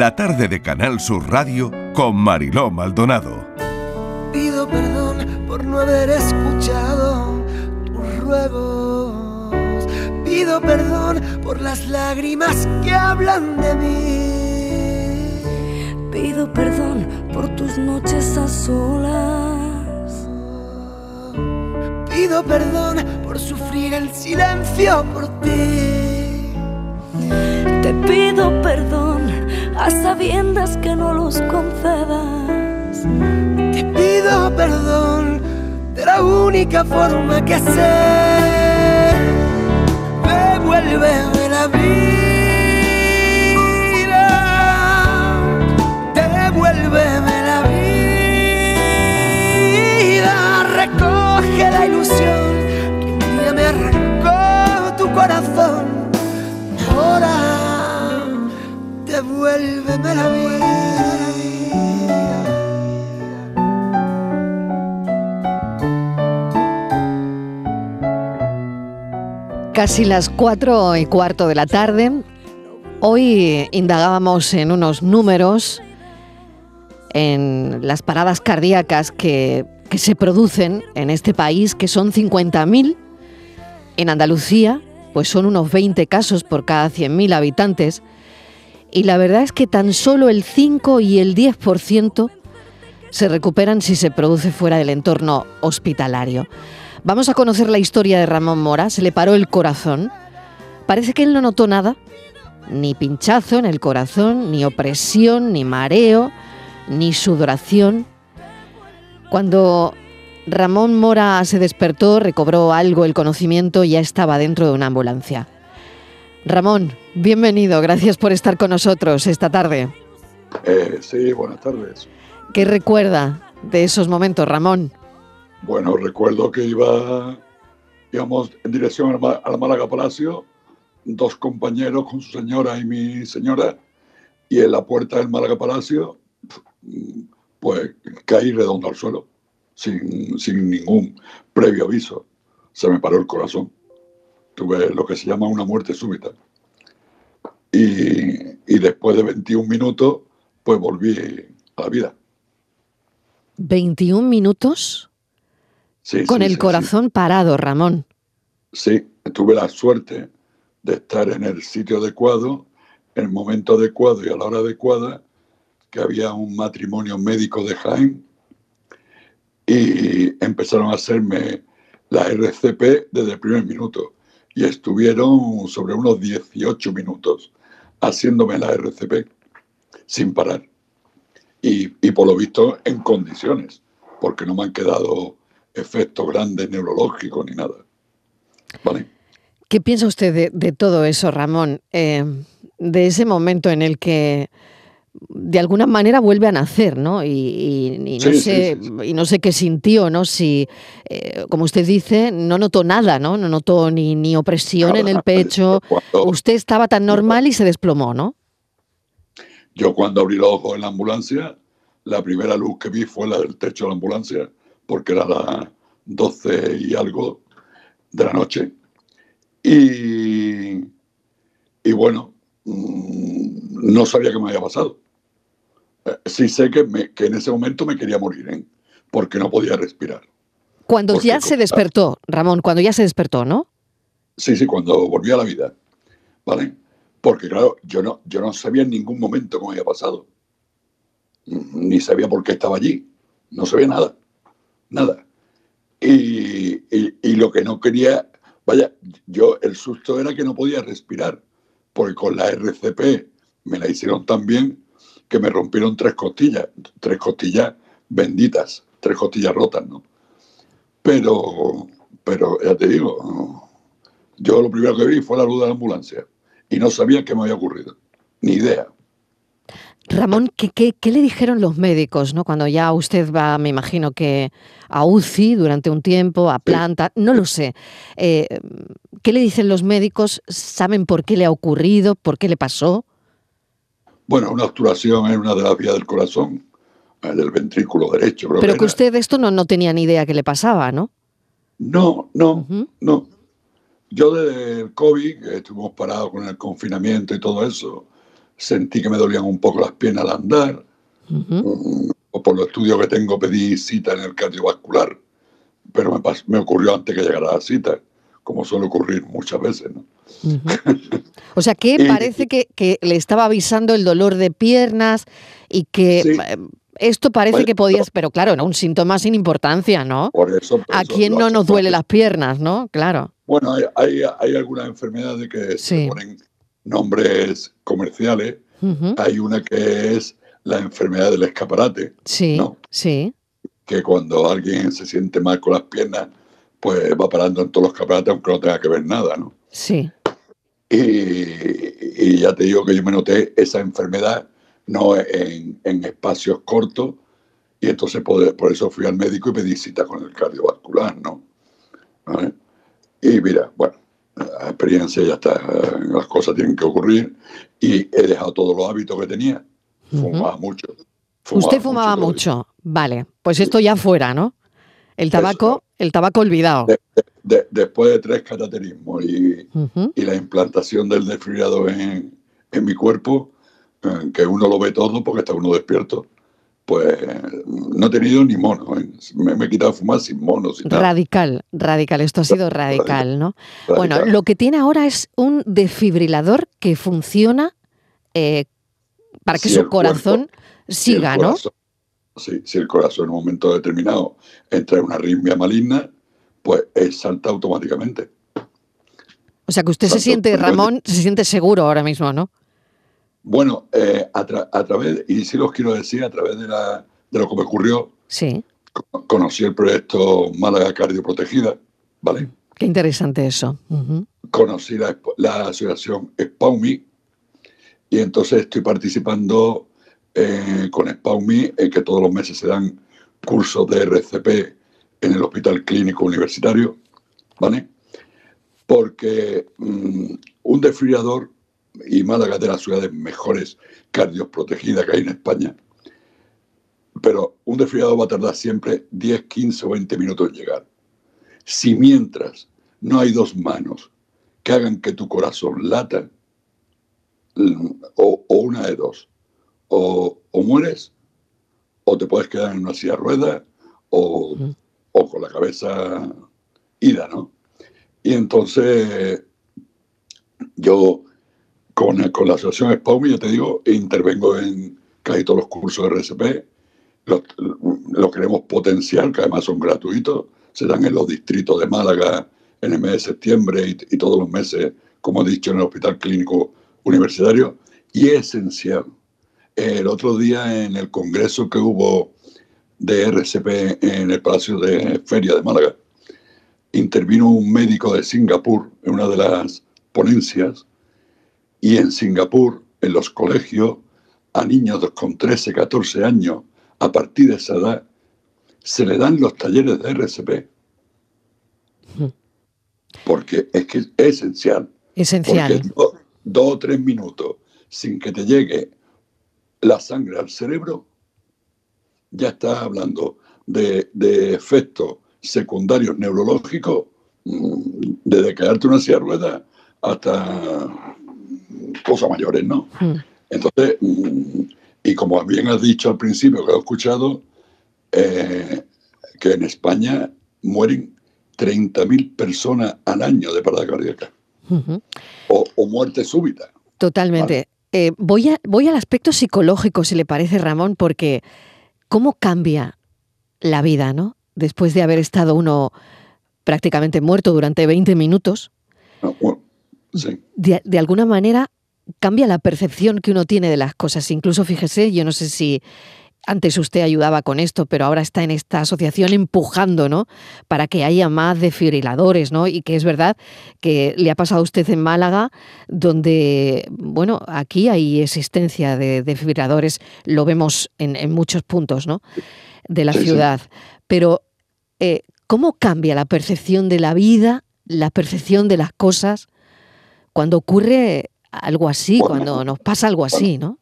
la tarde de Canal Sur Radio con Mariló Maldonado. Pido perdón por no haber escuchado tus ruegos. Pido perdón por las lágrimas que hablan de mí. Pido perdón por tus noches a solas. Pido perdón por sufrir el silencio por ti. Te pido perdón a sabiendas que no los concedas. Te pido perdón de la única forma que sé. Devuélveme la vida. Casi las cuatro y cuarto de la tarde. Hoy indagábamos en unos números, en las paradas cardíacas que, que se producen en este país, que son 50.000. En Andalucía, pues son unos 20 casos por cada 100.000 habitantes. Y la verdad es que tan solo el 5 y el 10% se recuperan si se produce fuera del entorno hospitalario. Vamos a conocer la historia de Ramón Mora. Se le paró el corazón. Parece que él no notó nada, ni pinchazo en el corazón, ni opresión, ni mareo, ni sudoración. Cuando Ramón Mora se despertó, recobró algo el conocimiento y ya estaba dentro de una ambulancia. Ramón, bienvenido, gracias por estar con nosotros esta tarde. Eh, sí, buenas tardes. ¿Qué recuerda de esos momentos, Ramón? Bueno, recuerdo que iba, íbamos en dirección al, Málaga Palacio, dos compañeros con su señora y mi señora, y en la puerta del Málaga Palacio, pues caí redondo al suelo, sin, sin ningún previo aviso. Se me paró el corazón. Tuve lo que se llama una muerte súbita. Y, y después de 21 minutos, pues volví a la vida. 21 minutos Sí, con sí, el sí, corazón parado, Ramón. Sí, tuve la suerte de estar en el sitio adecuado, en el momento adecuado y a la hora adecuada, que había un matrimonio médico de Jaén y empezaron a hacerme la RCP desde el primer minuto y estuvieron sobre unos 18 minutos haciéndome la RCP sin parar y, y por lo visto en condiciones, porque no me han quedado efectos grandes neurológicos ni nada. ¿Vale? ¿Qué piensa usted de, de todo eso, Ramón? Eh, de ese momento en el que de alguna manera vuelve a nacer, ¿no? Y, y- y no, Sí, sé, sí, y no sé qué sintió, ¿no? Si, eh, como usted dice, no notó nada, ¿no? No notó ni, ni opresión en el pecho. Cuando- Usted estaba tan normal y se desplomó, ¿no? Yo cuando abrí los ojos en la ambulancia, la primera luz que vi fue la del techo de la ambulancia, porque era las 12 y algo de la noche. Y, y bueno, mm, no sabía qué me había pasado. Eh, Sí sé que, me- que en ese momento me quería morir, ¿eh? porque no podía respirar. Cuando Porque ya se despertó, Ramón, cuando ya se despertó, ¿no? Sí, sí, cuando volví a la vida. ¿Vale? Porque claro, yo no, yo no sabía en ningún momento cómo había pasado. Ni sabía por qué estaba allí. No sabía nada. Nada. Y, y- lo que no quería, vaya, yo el susto era que no podía respirar. Porque con la RCP me la hicieron tan bien que me rompieron tres costillas. Tres costillas benditas. Tres costillas rotas, ¿no? Pero, pero ya te digo, yo lo primero que vi fue la luz de la ambulancia y no sabía qué me había ocurrido. Ni idea. Ramón, ¿qué, qué, qué le dijeron los médicos, ¿no? Cuando ya usted va, me imagino que a UCI durante un tiempo, a planta, no lo sé. Eh, ¿Qué le dicen los médicos? ¿Saben por qué le ha ocurrido? ¿Por qué le pasó? Bueno, una obturación en una de las vías del corazón, eh, del ventrículo derecho. creo Pero que usted de esto no, no tenía ni idea que le pasaba, ¿no? No, no, no. Yo desde el COVID, que estuvimos parados con el confinamiento y todo eso, sentí que me dolían un poco las piernas al andar, o por los estudios que tengo pedí cita en el cardiovascular, pero me, pas- me ocurrió antes que llegara la cita, como suele ocurrir muchas veces. ¿no? O sea que Y- parece que, que le estaba avisando el dolor de piernas y que Sí. eh, esto parece Bueno, que podías, pero claro, era un síntoma sin importancia, ¿no? Por eso, por ¿A eso quién no nos duele las piernas, no? Claro. Bueno, hay, hay, hay algunas enfermedades que se Sí. le ponen nombres comerciales. Hay una que es la enfermedad del escaparate, Sí, no. sí. que cuando alguien se siente mal con las piernas, pues va parando en todos los escaparates aunque no tenga que ver nada, ¿no? Sí. Y, y ya te digo que yo me noté esa enfermedad no en, en espacios cortos y entonces por, por eso fui al médico y pedí cita con el cardiovascular, ¿no? ¿Vale? Y mira, bueno, la experiencia ya está, las cosas tienen que ocurrir y he dejado todos los hábitos que tenía. Fumaba mucho. Usted fumaba mucho. Vale. Pues esto ya fuera, ¿no? El tabaco, el tabaco olvidado. De- de- después de tres cataterismos y la implantación del desfibrilador en, en mi cuerpo, eh, que uno lo ve todo porque está uno despierto, pues no he tenido ni mono. ¿eh? Me, me he quitado a fumar sin monos y tal. Radical, radical. Esto ha sido radical, ¿no? Bueno, lo que tiene ahora es un desfibrilador que funciona eh, para que Si su cuerpo- corazón Si siga, ¿no? sí, si el corazón en un momento determinado entra en una arritmia maligna, pues salta automáticamente. O sea que usted se siente. Ramón, se siente seguro ahora mismo, ¿no? Bueno, eh, a, tra- a través, y sí los quiero decir, a través de, la, de lo que me ocurrió, Sí. co- conocí el proyecto Málaga Cardioprotegida, ¿vale? Qué interesante eso. Conocí la, la asociación SPAUMI y entonces estoy participando eh, con SPAUMI en que todos los meses se dan cursos de RCP en el Hospital Clínico Universitario, ¿vale? Porque mm, un desfibrilador, y Málaga es de las ciudades mejores cardios protegidas que hay en España, pero un desfibrilador va a tardar siempre 10, 15 o 20 minutos en llegar. Si mientras no hay dos manos que hagan que tu corazón lata, o, o una de dos, o, o mueres, o te puedes quedar en una silla de ruedas, o, o con la cabeza ida, ¿no? Y entonces yo con, la asociación SPAUMI, ya te digo, intervengo en casi todos los cursos de RCP, lo, lo queremos potenciar, que además son gratuitos, se dan en los distritos de Málaga en el mes de septiembre y, y todos los meses, como he dicho, en el Hospital Clínico Universitario, y es esencial. El otro día en el congreso que hubo de RCP en el Palacio de Feria de Málaga, intervino un médico de Singapur en una de las ponencias, y en Singapur, en los colegios, a niños con 13, 14 años, a partir de esa edad, se le dan los talleres de RCP. Porque es que es esencial. Esencial. Do- dos o tres minutos sin que te llegue la sangre al cerebro, ya estás hablando de, de efectos secundarios neurológicos, mm, desde quedarte una silla de ruedas hasta cosas mayores, ¿no? Mm. Entonces, mm, y como bien has dicho al principio, que he escuchado, eh, que en España mueren 30.000 personas al año de parada cardíaca o, o muerte súbita. Totalmente. Eh, voy, a- voy al aspecto psicológico, si le parece, Ramón, porque cómo cambia la vida, ¿no? Después de haber estado uno prácticamente muerto durante 20 minutos, ¿no? Bueno, sí, de, de alguna manera cambia la percepción que uno tiene de las cosas. Incluso, fíjese, yo no sé si antes usted ayudaba con esto, pero ahora está en esta asociación empujando, ¿no? Para que haya más desfibriladores, ¿no? Y que es verdad que le ha pasado a usted en Málaga, donde, bueno, aquí hay existencia de desfibriladores, lo vemos en, en muchos puntos, ¿no? De la Sí, sí. ciudad. Pero, eh, ¿cómo cambia la percepción de la vida, la percepción de las cosas, cuando ocurre algo así, Bueno, cuando nos pasa algo así, ¿no?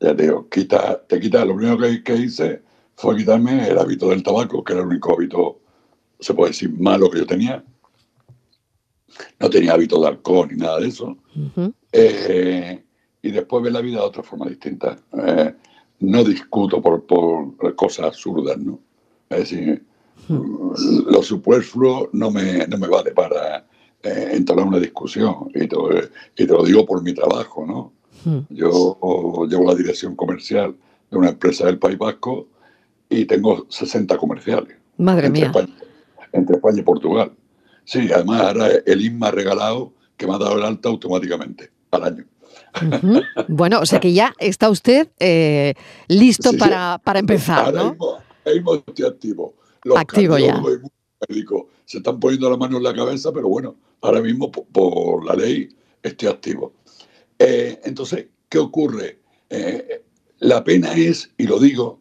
ya te digo, quita, te quita, lo primero que, que hice fue quitarme el hábito del tabaco, que era el único hábito, se puede decir, malo que yo tenía. No tenía hábito de alcohol ni nada de eso. Ujú. Eh, y después ver la vida de otra forma distinta. Eh, no discuto por, por cosas absurdas, ¿no? Es decir, hmm. lo superfluo no me, no me vale para eh, entablar una discusión y te, y te, lo digo por mi trabajo, ¿no? Hmm. Yo llevo la dirección comercial de una empresa del País Vasco y tengo 60 comerciales. Madre entre mía. España, entre España y Portugal. Sí, además ahora el INMA ha regalado que me ha dado el alta automáticamente al año. Bueno, o sea que ya está usted eh, listo para, para, empezar, ahora ¿no? Mismo, mismo estoy activo. Los activo ya. Médicos se están poniendo la mano en la cabeza, pero bueno, ahora mismo por, la ley estoy activo. Eh, entonces, ¿qué ocurre? Eh, la pena es, y lo digo,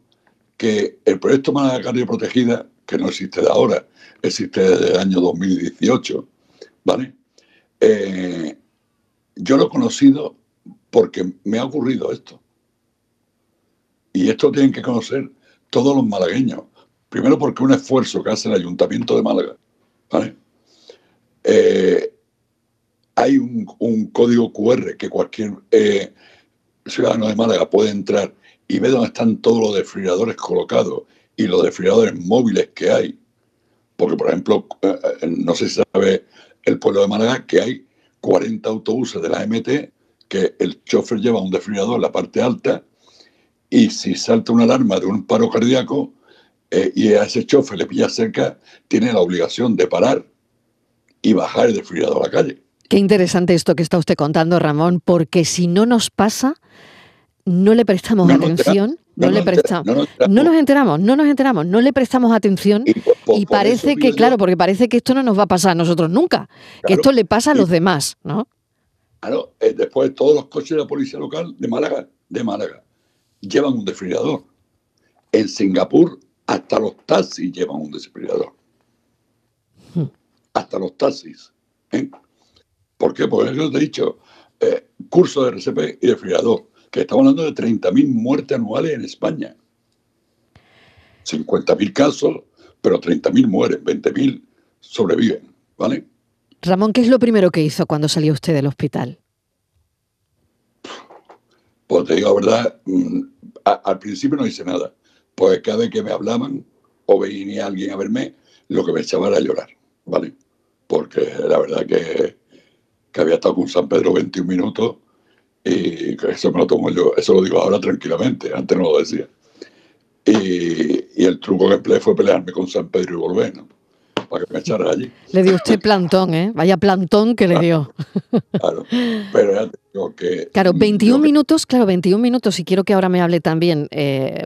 que el proyecto Málaga Carne Protegida, que no existe de ahora, existe desde el año 2018, ¿vale? Eh, yo lo he conocido porque me ha ocurrido esto. Y esto tienen que conocer todos los malagueños. Primero porque un esfuerzo que hace el Ayuntamiento de Málaga. Eh, hay un, código QR que cualquier eh, ciudadano de Málaga puede entrar y ve dónde están todos los desfibriladores colocados y los desfibriladores móviles que hay. Porque, por ejemplo, eh, no sé si sabe el pueblo de Málaga que hay 40 autobuses de la MT que el chofer lleva un desfibrilador en la parte alta y si salta una alarma de un paro cardíaco eh, y a ese chofer le pilla cerca, tiene la obligación de parar y bajar el desfibrilador a la calle. Qué interesante esto que está usted contando, Ramón, porque si no nos pasa, no le prestamos No atención, no, no le nos prestamos, enteramos, no nos enteramos, no nos enteramos, no le prestamos atención Y, por- por- y por parece que, claro, porque parece que esto no nos va a pasar a nosotros nunca, que esto le pasa a Y- los demás, ¿no? Claro, eh, después todos los coches de la policía local de Málaga, de Málaga, llevan un desfibrilador. En Singapur, hasta los taxis llevan un desfibrilador. Hmm. Hasta los taxis. ¿eh? ¿Por qué? Porque yo te he dicho, eh, curso de RCP y desfibrilador, que estamos hablando de 30.000 muertes anuales en España. 50.000 casos, pero 30.000 mueren, 20.000 sobreviven, ¿vale? Ramón, ¿qué es lo primero que hizo cuando salió usted del hospital? Pues te digo la verdad, mm, al principio no hice nada, pues cada vez que me hablaban o venía alguien a verme, lo que me echaba era llorar, ¿vale? Porque la verdad que, que había estado con San Pedro 21 minutos y eso me lo tomo yo, eso lo digo ahora tranquilamente, antes no lo decía. Y, y el truco que empleé fue pelearme con San Pedro y volver, ¿no? Para que me echaran allí. Le dio usted plantón, ¿eh? Vaya plantón que le dio. Claro. Pero ya te digo que... Claro, yo 21 me- minutos, claro, 21 minutos, y quiero que ahora me hable también eh,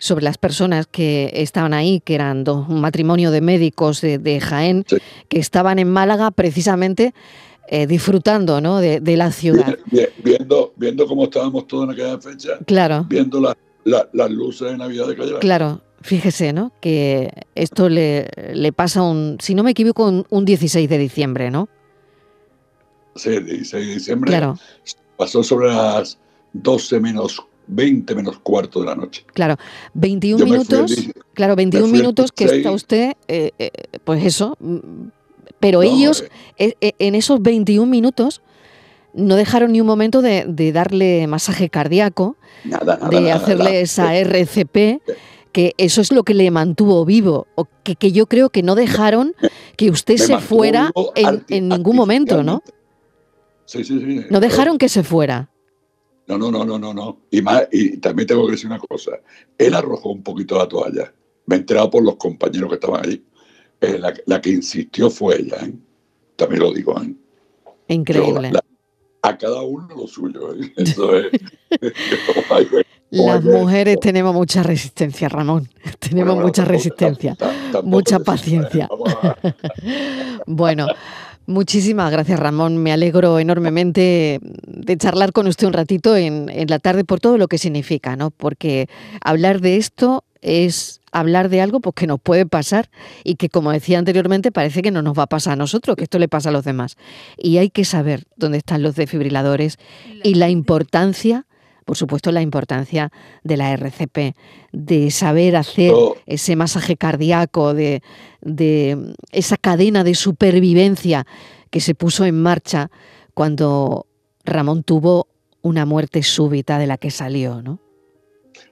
sobre las personas que estaban ahí, que eran dos, un matrimonio de médicos de, de Jaén, Sí. que estaban en Málaga precisamente eh, disfrutando ¿no? de, de la ciudad. vi- viendo, viendo cómo estábamos todos en aquella fecha, Claro, viendo la- la- las luces de Navidad de Calle claro. Fíjese, ¿no? Que esto le, le pasa un, si no me equivoco, un, un 16 de diciembre, ¿no? Sí, el 16 de diciembre. Claro, Pasó sobre las 12 menos 20 menos cuarto de la noche. claro. 21 Yo me fui el minutos, claro, 21 fui el minutos que 16. está usted, eh, eh, pues eso, mm, pero No, ellos eh, e- e- en esos 21 minutos no dejaron ni un momento de, de darle masaje cardíaco, nada, nada. de nada, hacerle esa RCP, que eso es lo que le mantuvo vivo, o que, que yo creo que no dejaron que usted se fuera en, en ningún momento, ¿no? Sí, sí, sí. No dejaron que se fuera. No, no, no, no, no, no. Y, más, y también tengo que decir una cosa. Él arrojó un poquito la toalla. Me he enterado por los compañeros que estaban allí. Eh, la, la que insistió fue ella, ¿eh? También lo digo, ¿eh? Increíble. Yo, la- a cada uno lo suyo. ¿eh? Eso es. Las mujeres tenemos mucha resistencia, Ramón. Tenemos Bueno, bueno, mucha resistencia. tampoco mucha te- paciencia. Bueno, muchísimas gracias Ramón. Me alegro enormemente de charlar con usted un ratito en, en la tarde por todo lo que significa, ¿no? Porque hablar de esto es hablar de algo pues, que nos puede pasar y que, como decía anteriormente, parece que no nos va a pasar a nosotros, que esto le pasa a los demás. Y hay que saber dónde están los desfibriladores y la importancia, por supuesto, la importancia de la RCP, de saber hacer ese masaje cardíaco, de, de esa cadena de supervivencia que se puso en marcha cuando Ramón tuvo una muerte súbita de la que salió, ¿no?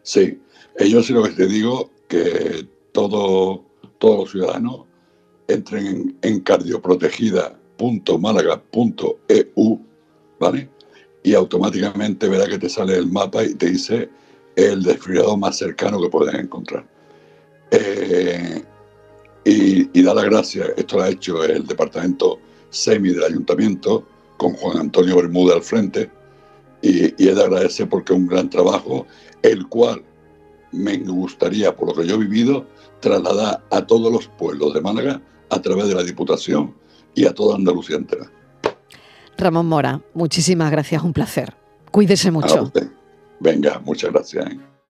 Sí, yo sí lo que te digo que todo, todos los ciudadanos entren en, en cardioprotegida.málaga.eu, ¿vale? Y automáticamente verá que te sale el mapa y te dice el desfibrilador más cercano que puedes encontrar. Eh, y, da la gracia, esto lo ha hecho el departamento SEMI del ayuntamiento, con Juan Antonio Bermúdez al frente, y, y es de agradecer porque es un gran trabajo, el cual me gustaría, por lo que yo he vivido, trasladar a todos los pueblos de Málaga a través de la Diputación y a toda Andalucía entera. Ramón Mora, muchísimas gracias, un placer. Cuídese mucho. Venga, muchas gracias. ¿eh?